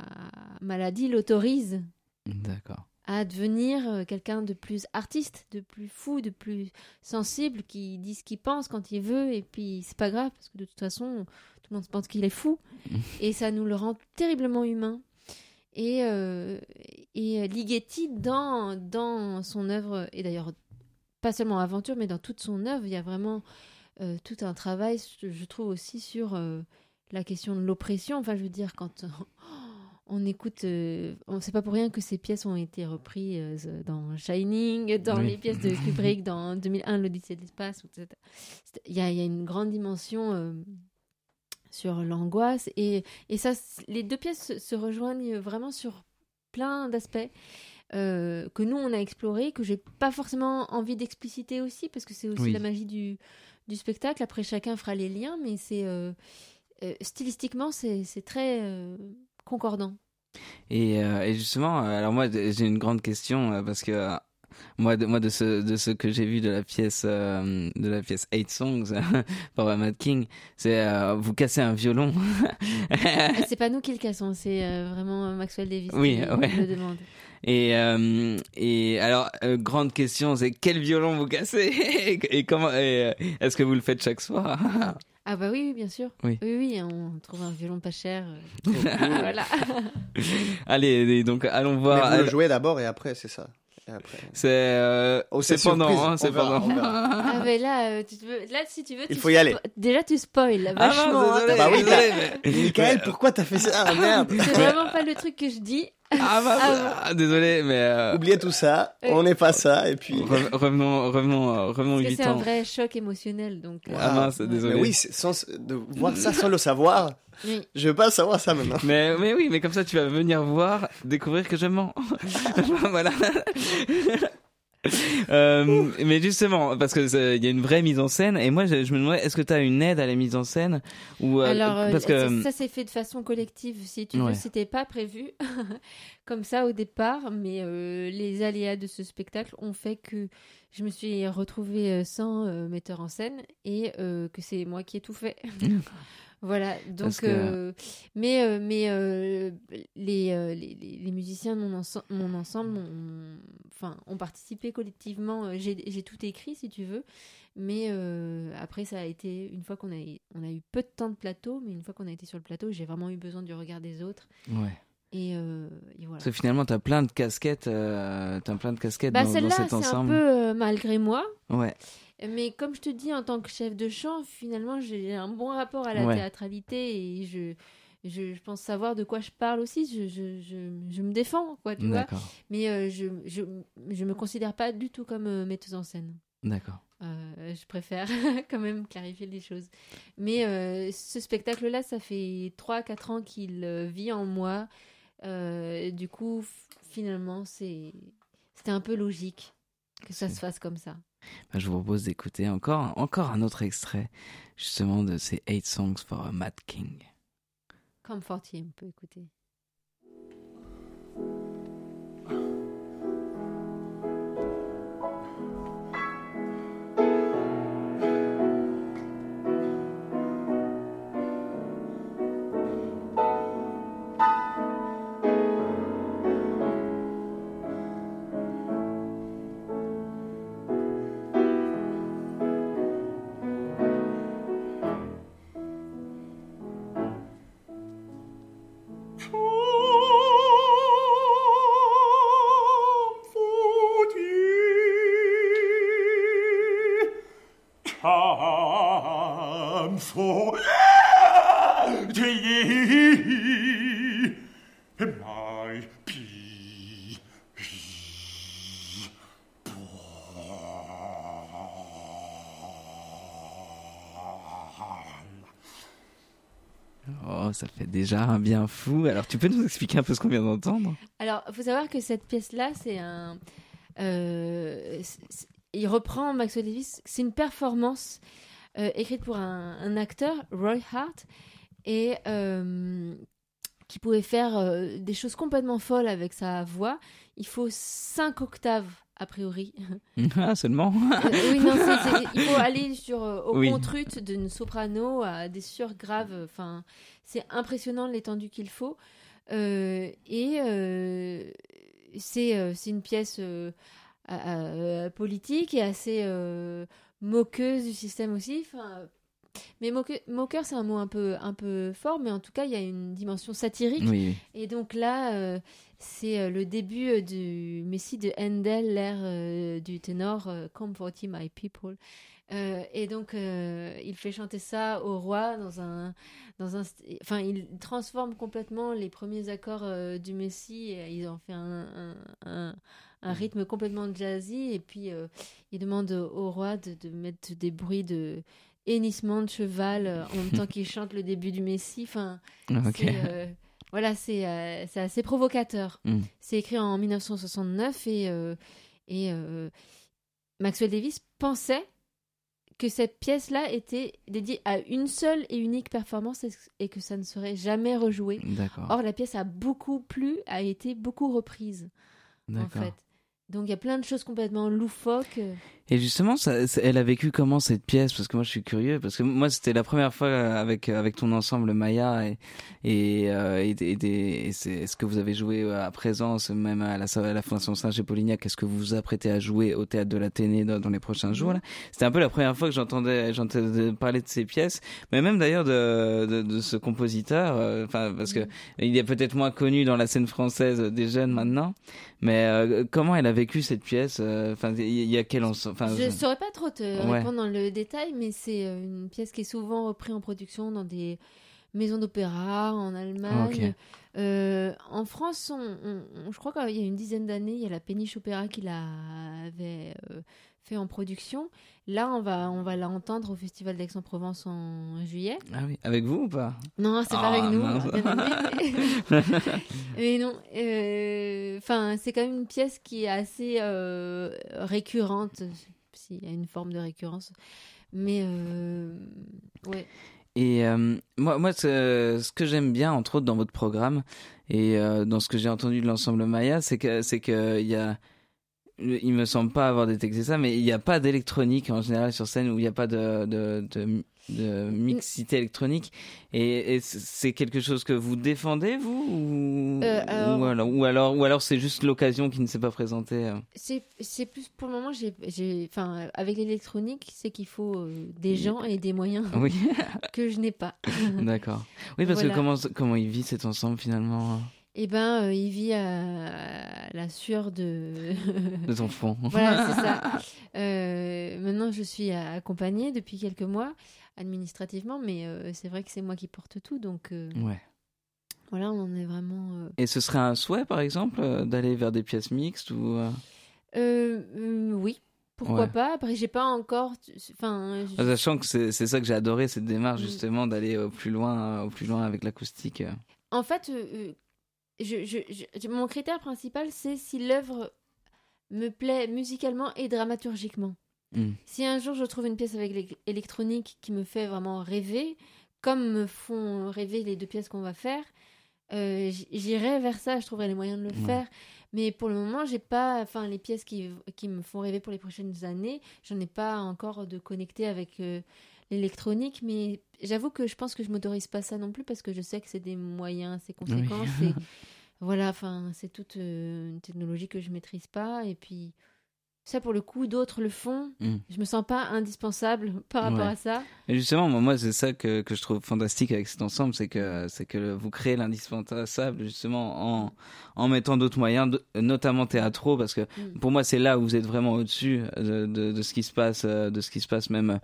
maladie l'autorise D'accord. à devenir euh, quelqu'un de plus artiste, de plus fou, de plus sensible, qui dit ce qu'il pense quand il veut, et puis c'est pas grave, parce que de toute façon, tout le monde pense qu'il est fou, et ça nous le rend terriblement humain. Et, euh, et Ligeti, dans, dans son œuvre, et d'ailleurs pas seulement Aventure, mais dans toute son œuvre, il y a vraiment euh, tout un travail, je trouve aussi, sur euh, la question de l'oppression. Enfin, je veux dire, quand on écoute, euh, on sait pas pour rien que ces pièces ont été reprises euh, dans Shining, dans Oui. les pièces de Kubrick, dans 2001, l'Odyssée de l'espace. Il y a, il y a une grande dimension euh, sur l'angoisse et, et ça, les deux pièces se, rejoignent vraiment sur plein d'aspects. euh, que nous on a exploré, que j'ai pas forcément envie d'expliciter aussi, parce que c'est aussi Oui. la magie du, du spectacle. Après, chacun fera les liens, mais c'est stylistiquement, c'est très euh, concordant. Et, euh, et justement, euh, alors moi j'ai une grande question euh, parce que euh, moi de moi de ce de ce que j'ai vu de la pièce euh, de la pièce Eight Songs par Matt King, c'est euh, vous cassez un violon. C'est pas nous qui le cassons, c'est euh, vraiment Maxwell Davis Oui, qui ouais. le demande. Et euh, et alors euh, grande question, c'est quel violon vous cassez? Et, et comment euh, est-ce que vous le faites chaque soir? Ah bah oui, oui, bien sûr. Oui. oui, oui, on trouve un violon pas cher. euh. Voilà. Allez, donc allons Mais voir. vous le jouez d'abord et après, c'est ça. C'est euh, Oh, c'est pendant, hein, c'est pendant. verra. Ah mais là, euh, tu te veux- là si tu veux, Il tu faut y aller. Déjà tu spoil Ah vachement. mince, hein, désolé, Bah oui, mais- Michael, pourquoi t'as fait ça? Ah, Merde C'est vraiment pas le truc que je dis. Ah, bah, Ah, ah, désolé, mais euh, Oubliez tout ça, Oui. on n'est pas ça, et puis... re- revenons, revenons, euh, revenons Parce que 8 c'est un vrai choc émotionnel. Donc, euh, Ah mince, désolé. Mais oui, sans, de voir ça sans le savoir, Oui. je veux pas savoir ça maintenant. Mais, mais oui, mais comme ça, tu vas venir voir, découvrir que je mens. voilà. Euh, mais justement, parce que il y a une vraie mise en scène, et moi je, je me demandais, est-ce que tu as une aide à la mise en scène ou euh, Alors, euh, parce que ça, ça s'est fait de façon collective. Si tu Ouais. veux, c'était pas prévu comme ça au départ, mais euh, les aléas de ce spectacle ont fait que je me suis retrouvée sans metteur en scène et que c'est moi qui ai tout fait. voilà. Donc, que- euh, mais euh, mais euh, les, les, les- musiciens de mon, ense- mon ensemble ont, enfin, ont participé collectivement. J'ai tout écrit, si tu veux. Mais après, ça a été, une fois qu'on a, on a eu peu de temps de plateau, mais une fois qu'on a été sur le plateau, j'ai vraiment eu besoin du regard des autres. ouais. Et, euh, et voilà. Parce que finalement, t'as plein de casquettes, euh, t'as plein de casquettes Bah, dans, dans celle-là, cet c'est un ensemble. peu euh, malgré moi. Ouais. Mais comme je te dis, en tant que chef de chant, finalement, j'ai un bon rapport à la Ouais. théâtralité et je, je, je pense savoir de quoi je parle aussi. Je, je, je, je me défends, quoi, tu vois. Mais euh, je, je, je me considère pas du tout comme euh, metteuse en scène. D'accord. Euh, je préfère quand même clarifier les choses. Mais euh, ce spectacle-là, ça fait 3-4 ans qu'il vit en moi. Du coup, finalement, c'est c'était un peu logique que ça se fasse comme ça. Bah, je vous propose d'écouter encore, encore un autre extrait, justement, de ces Eight Songs for a Mad King. Comme Fortier, on peut écouter. Ça fait déjà un bien fou. Alors, tu peux nous expliquer un peu ce qu'on vient d'entendre? Alors, il faut savoir que cette pièce-là, c'est un. euh, il reprend Maxwell Davis. C'est une performance euh, écrite pour un, acteur, Roy Hart, et euh, qui pouvait faire des choses complètement folles avec sa voix. Il faut 5 octaves, a priori. Ah, seulement Euh, oui, non, c'est- c'est- il faut aller sur, euh, au Oui. contrut d'une soprano à des surgraves. Enfin, c'est impressionnant l'étendue qu'il faut. Euh, et euh, c'est c'est une pièce euh, à- à- politique et assez moqueuse du système aussi. Enfin, mais moque- moqueur, c'est un mot un peu, un peu fort, mais en tout cas, il y a une dimension satirique. Oui, oui. Et donc là, euh, c'est euh, le début euh, du Messie de Handel, l'ère euh, du ténor euh, Comforting My People. Euh, et donc, euh, il fait chanter ça au roi dans un, dans un, enfin, il transforme complètement les premiers accords euh, du Messie. Et ils en fait un, un, un- un rythme complètement jazzy. Et puis, il demande au roi de, de mettre des bruits de hennissement de cheval euh, en même temps qu'il chante le début du Messie. Enfin, c'est, euh, voilà, c'est euh, c'est assez provocateur. Mm. C'est écrit en 1969 et, euh, et Maxwell Davis pensait que cette pièce-là était dédiée à une seule et unique performance et- que ça ne serait jamais rejoué. D'accord. Or, la pièce a beaucoup plu, a été beaucoup reprise, en fait. Donc, il y a plein de choses complètement loufoques. Et justement, ça, elle a vécu comment cette pièce? Parce que moi, je suis curieux. Parce que moi, c'était la première fois euh, avec euh, avec ton ensemble Maya et et, euh, et, et et c'est ce que vous avez joué euh, à présent, ce- même à la, à la Fondation Saint chez Polignac. Est-ce que vous vous apprêtez à jouer au théâtre de l'Athénée dans, dans les prochains jours C'était un peu la première fois que j'entendais j'entendais parler de ces pièces, mais même d'ailleurs de, de de ce compositeur. euh, Enfin, parce que Mhm. il est peut-être moins connu dans la scène française des jeunes maintenant. Mais euh, comment elle a vécu cette pièce? Enfin, il y a quel ensemble enfin, Je je- saurais pas trop te Ouais. répondre dans le détail, mais c'est euh, une pièce qui est souvent reprise en production dans des maisons d'opéra en Allemagne. Ok. Euh, en France, on- on- on- je crois qu'il y a une dizaine d'années, il y a la Péniche Opéra qui l'avait euh, fait en production. Là, on va, on va la entendre au Festival d'Aix-en-Provence en juillet. Ah oui, avec vous ou pas? Non, c'est Ah, pas avec nous. bien aimé, mais... non. euh, Enfin, c'est quand même une pièce qui est assez euh, récurrente, s'il y a une forme de récurrence. Mais euh, ouais. Et euh, moi, moi ce, ce que j'aime bien, entre autres, dans votre programme et euh, dans ce que j'ai entendu de l'ensemble Maya, c'est que c'est que il y a, il me semble pas avoir détecté ça, mais il n'y a pas d'électronique en général sur scène où il n'y a pas de de, de, de mixité électronique. Et, et c'est quelque chose que vous défendez vous ou, Euh, alors- ou alors ou alors ou alors c'est juste l'occasion qui ne s'est pas présentée. euh. C'est plus pour le moment, j'ai, enfin, avec l'électronique, c'est qu'il faut euh, des gens et des moyens Oui, que je n'ai pas. d'accord. Oui, parce Voilà. que comment comment il vit cet ensemble finalement Et ben, euh, il vit à la sueur de. de ton fond. voilà, c'est ça. Euh, maintenant, je suis accompagnée depuis quelques mois administrativement, mais euh, c'est vrai que c'est moi qui porte tout, donc Ouais. voilà, on en est vraiment. Et ce serait un souhait, par exemple, d'aller vers des pièces mixtes ou oui, pourquoi Ouais. pas. Après, j'ai pas encore. Enfin, je- Sachant que c'est ça que j'ai adoré, cette démarche Mm. justement d'aller au plus loin, au plus loin avec l'acoustique. En fait, je, je- je- mon critère principal, c'est si l'œuvre me plaît musicalement et dramaturgiquement. Mm. Si un jour je trouve une pièce avec l'électronique qui me fait vraiment rêver, comme me font rêver les deux pièces qu'on va faire, euh, j'irai vers ça, je trouverai les moyens de le Ouais. faire. Mais pour le moment, j'ai pas, enfin, les pièces qui, qui me font rêver pour les prochaines années, j'en ai pas encore de connecté avec euh, l'électronique. Mais j'avoue que je pense que je m'autorise pas ça non plus parce que je sais que c'est des moyens assez conséquents. c'est- voilà, enfin, c'est toute euh, une technologie que je maîtrise pas. Et puis, ça pour le coup d'autres le font. Mm. Je me sens pas indispensable par rapport Ouais. à ça. Et justement, moi, c'est ça que, que je trouve fantastique avec cet ensemble, c'est que, c'est que vous créez l'indispensable justement en, en mettant d'autres moyens, de- notamment théâtraux, parce que Mm. pour moi, c'est là où vous êtes vraiment au-dessus de, de, de ce qui se passe, euh, de ce qui se passe même,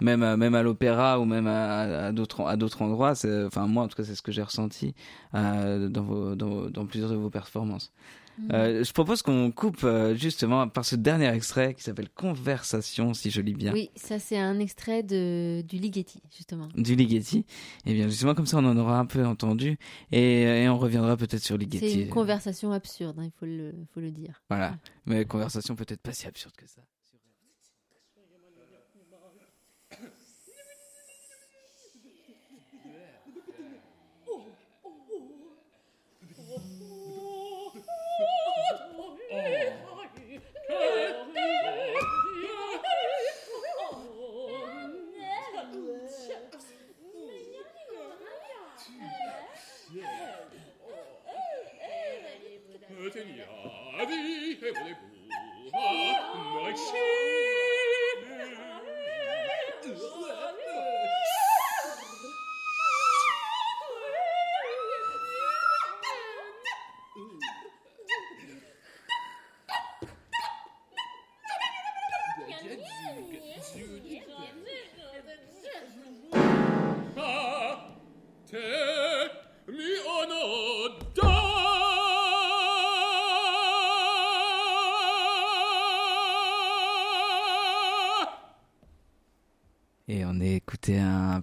même, euh, même à l'opéra ou même à, à d'autres, à d'autres endroits. Enfin, moi, en tout cas, c'est ce que j'ai ressenti euh, dans, vos, dans, dans plusieurs de vos performances. Mm. Euh, je propose qu'on coupe euh, justement par ce dernier extrait qui s'appelle Conversation, si je lis bien. Oui, ça c'est un extrait de, du Ligeti, justement. du Ligeti. Et bien justement comme ça on en aura un peu entendu et, et on reviendra peut-être sur Ligeti. C'est une conversation absurde, hein, il faut le, faut le dire. Voilà, mais conversation peut-être pas si absurde que ça.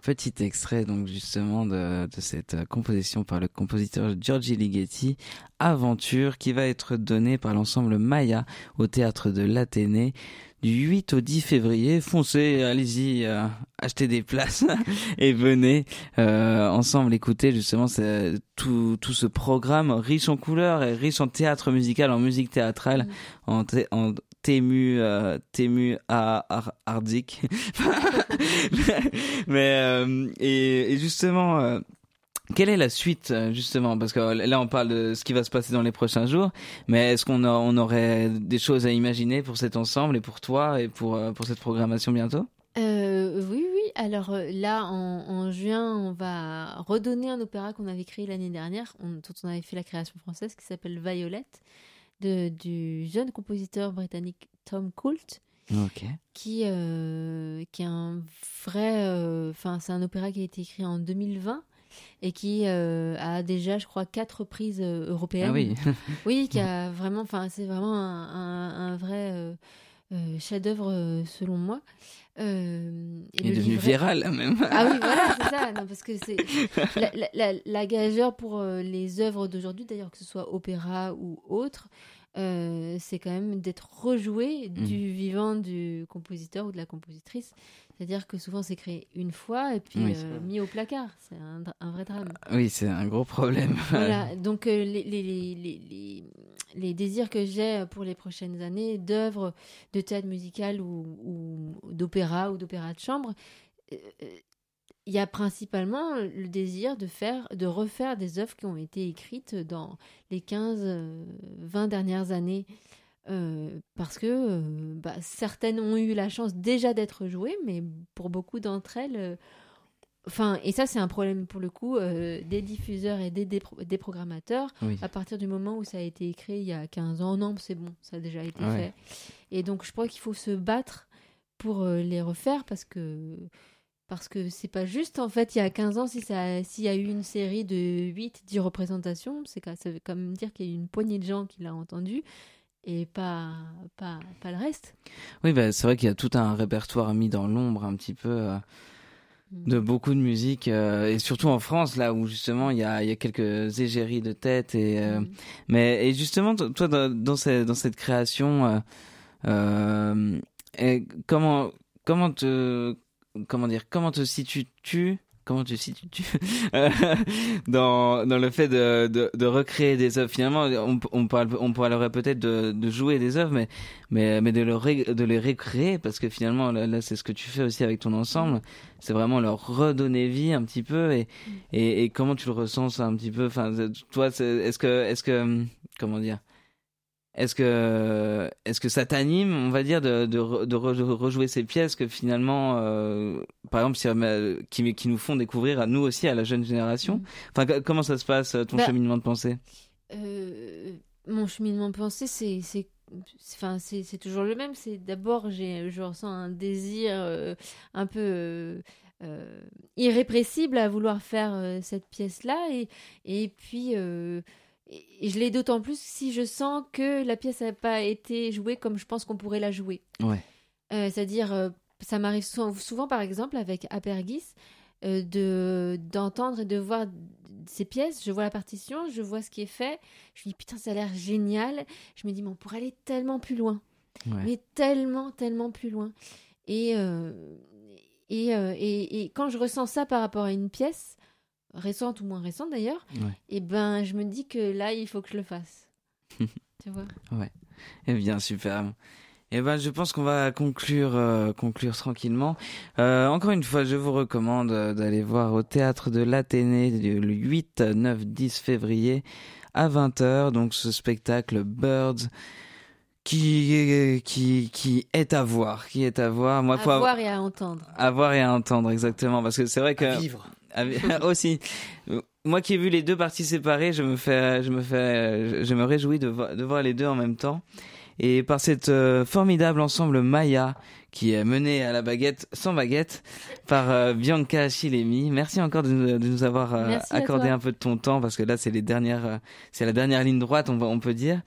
Petit extrait donc justement de, de cette euh, composition par le compositeur Giorgi Ligeti, Aventure, qui va être donnée par l'ensemble Maya au théâtre de l'Athénée du 8 au 10 février. Foncez, allez-y, euh, achetez des places et venez euh, ensemble écouter justement ce- tout, tout ce programme riche en couleurs et riche en théâtre musical, en musique théâtrale, Mm. en, thé- en tému, euh, tému à ar-. Mais euh, et, justement, euh, quelle est la suite euh, justement? Parce que là, on parle de ce qui va se passer dans les prochains jours. Mais est-ce qu'on on aurait des choses à imaginer pour cet ensemble et pour toi et pour pour cette programmation bientôt? Oui, oui. Alors là, en, juin, on va redonner un opéra qu'on avait créé l'année dernière, on- dont on avait fait la création française, qui s'appelle Violette, de, du jeune compositeur britannique Tom Coult, Ok. qui, euh, qui est un vrai... euh, Enfin, c'est un opéra qui a été écrit en 2020 et qui euh, a déjà, je crois, quatre reprises européennes. Ah oui. Oui, qui a vraiment, enfin, c'est vraiment un, un- un vrai euh, chef-d'œuvre euh, selon moi. Euh, et Il est devenu livret- viral même. Ah oui, voilà, c'est ça. Non, parce que c'est la, la, la- la gageure pour les œuvres d'aujourd'hui, d'ailleurs que ce soit opéra ou autre, euh, c'est quand même d'être rejoué Mm. du vivant du compositeur ou de la compositrice. C'est-à-dire que souvent c'est créé une fois et puis Oui, euh, mis au placard. C'est un, vrai drame. Oui, c'est un gros problème. Voilà, donc euh, les, les, les, les, les- les désirs que j'ai pour les prochaines années d'œuvres de théâtre musical ou, d'opéra ou d'opéra de chambre, euh, euh, il y a principalement le désir de faire, de refaire des œuvres qui ont été écrites dans les 15, euh, 20 dernières années. Euh, parce que euh, bah, certaines ont eu la chance déjà d'être jouées, mais pour beaucoup d'entre elles, euh, Enfin, et ça, c'est un problème pour le coup des diffuseurs et des, dépro- des programmateurs. Oui. À partir du moment où ça a été écrit il y a 15 ans, non, c'est bon, ça a déjà été Ouais. fait. Et donc, je crois qu'il faut se battre pour les refaire parce que parce que c'est pas juste en fait il y a 15 ans si ça s'il y a eu une série de 8 10 représentations c'est quand ça veut quand même dire qu'il y a eu une poignée de gens qui l'a entendu et pas pas pas le reste Oui, bah, c'est vrai qu'il y a tout un répertoire mis dans l'ombre un petit peu euh, de beaucoup de musique euh, et surtout en France là où justement il y a, il y a quelques égéries de tête et euh, Mm. mais et justement to- toi dans, cette, dans cette création et comment comment te comment dire comment te situes-tu comment te situes-tu euh, dans dans le fait de, de de recréer des œuvres. Finalement on on parle on parlerait peut-être de de jouer des œuvres mais mais mais de le ré- de les recréer parce que finalement là, là, c'est ce que tu fais aussi avec ton ensemble. C'est vraiment leur redonner vie un petit peu et et, et comment tu le ressens ça un petit peu? Enfin toi est-ce que est-ce que comment dire? Est-ce que, est-ce que ça t'anime, on va dire, de, de, re- de re- de rejouer ces pièces que finalement, euh, par exemple, si, euh, qui, qui nous font découvrir à nous aussi, à la jeune génération Enfin, que- comment ça se passe, ton Bah, cheminement de pensée? Euh, mon cheminement de pensée, c'est, c'est, enfin, c'est, c'est toujours le même. C'est d'abord, j'ai, je ressens un désir euh, un peu euh, euh, irrépressible à vouloir faire euh, cette pièce-là, et, et puis. Et je l'ai d'autant plus si je sens que la pièce n'a pas été jouée comme je pense qu'on pourrait la jouer. Ouais. Euh, C'est-à-dire, euh, ça m'arrive souvent, souvent, par exemple, avec Apergis, euh, de d'entendre et de voir ces pièces. Je vois la partition, je vois ce qui est fait. Je me dis, putain, ça a l'air génial. Je me dis, mais on pourrait aller tellement plus loin. Ouais. Mais tellement, tellement plus loin. Et, et, et, et quand je ressens ça par rapport à une pièce, récente ou moins récente d'ailleurs, Ouais. et ben, je me dis que là, il faut que je le fasse. tu vois? Eh bien, super. Eh ben, je pense qu'on va conclure, euh, conclure tranquillement. Euh, encore une fois, je vous recommande euh, d'aller voir au théâtre de l'Athénée du- le 8, 9, 10 février à 20h. Donc, ce spectacle Birds qui, qui, qui est à voir, qui est à voir. Moi, À voir et à entendre. à voir et à entendre, exactement. Parce que c'est vrai que. À vivre. Aussi. Moi qui ai vu les deux parties séparées, je me fais, je me fais, je- me réjouis de, vo- de voir les deux en même temps. Et par cette euh, formidable ensemble Maya qui est mené à la baguette, sans baguette, par euh, Bianca Chilemi. Merci encore de, nous- de nous avoir euh, accordé un peu de ton temps parce que là c'est les dernières, c'est la dernière ligne droite, on, va, on peut dire.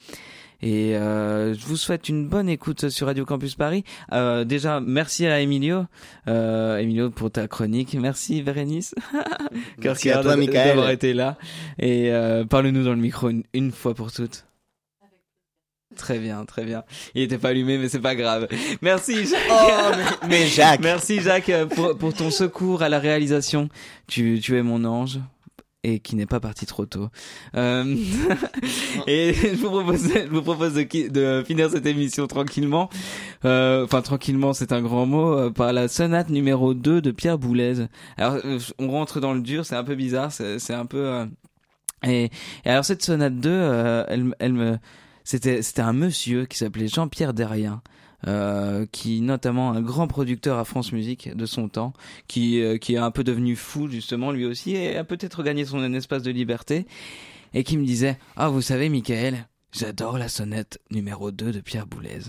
Et euh, je vous souhaite une bonne écoute sur Radio Campus Paris. Euh, déjà, merci à Emilio, euh, Emilio pour ta chronique. Merci Bérénice. Merci à toi, Michael. d'avoir été là. Et euh, parle-nous dans le micro une, une fois pour toutes. Très bien, très bien. Il était pas allumé, mais c'est pas grave. Merci. Jacques. Oh, mais, mais Jacques. Merci Jacques pour, pour ton secours à la réalisation. Tu, tu es mon ange et qui n'est pas parti trop tôt. Euh, et je vous propose, je vous propose de, finir cette émission tranquillement. Euh, Enfin tranquillement, c'est un grand mot. euh, par la sonate numéro 2 de Pierre Boulez. Alors euh, on rentre dans le dur, c'est un peu bizarre, c'est un peu. euh, et, et alors cette sonate 2, euh, elle, elle me, c'était c'était un monsieur qui s'appelait Jean-Pierre Derrien. Euh, qui notamment un grand producteur à France Musique de son temps, qui euh, qui est un peu devenu fou justement lui aussi et a peut-être gagné son espace de liberté et qui me disait ah vous savez Michael j'adore la sonnette numéro 2 de Pierre Boulez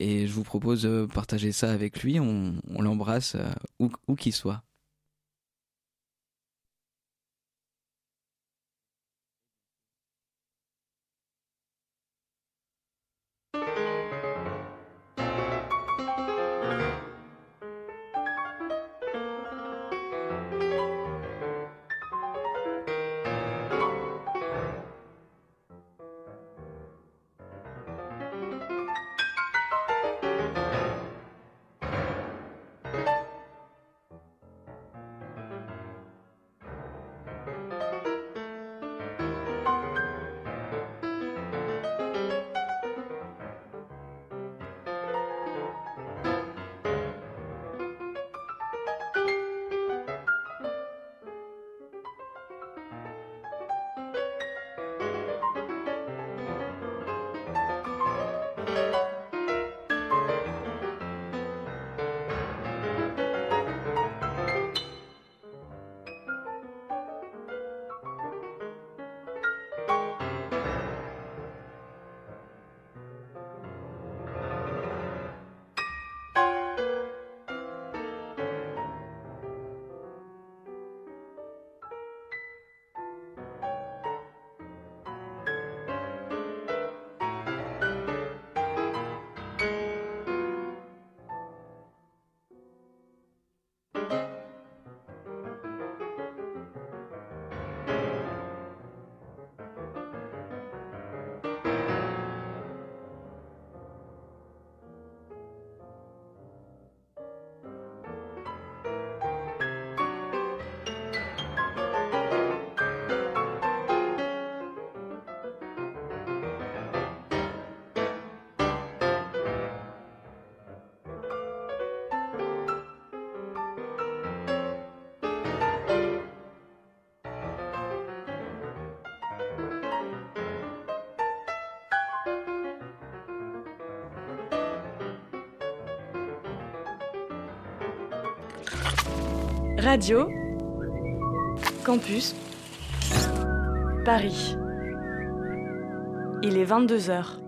et je vous propose de partager ça avec lui on, on l'embrasse euh, où où qu'il soit Radio Campus Paris. Il est 22 heures.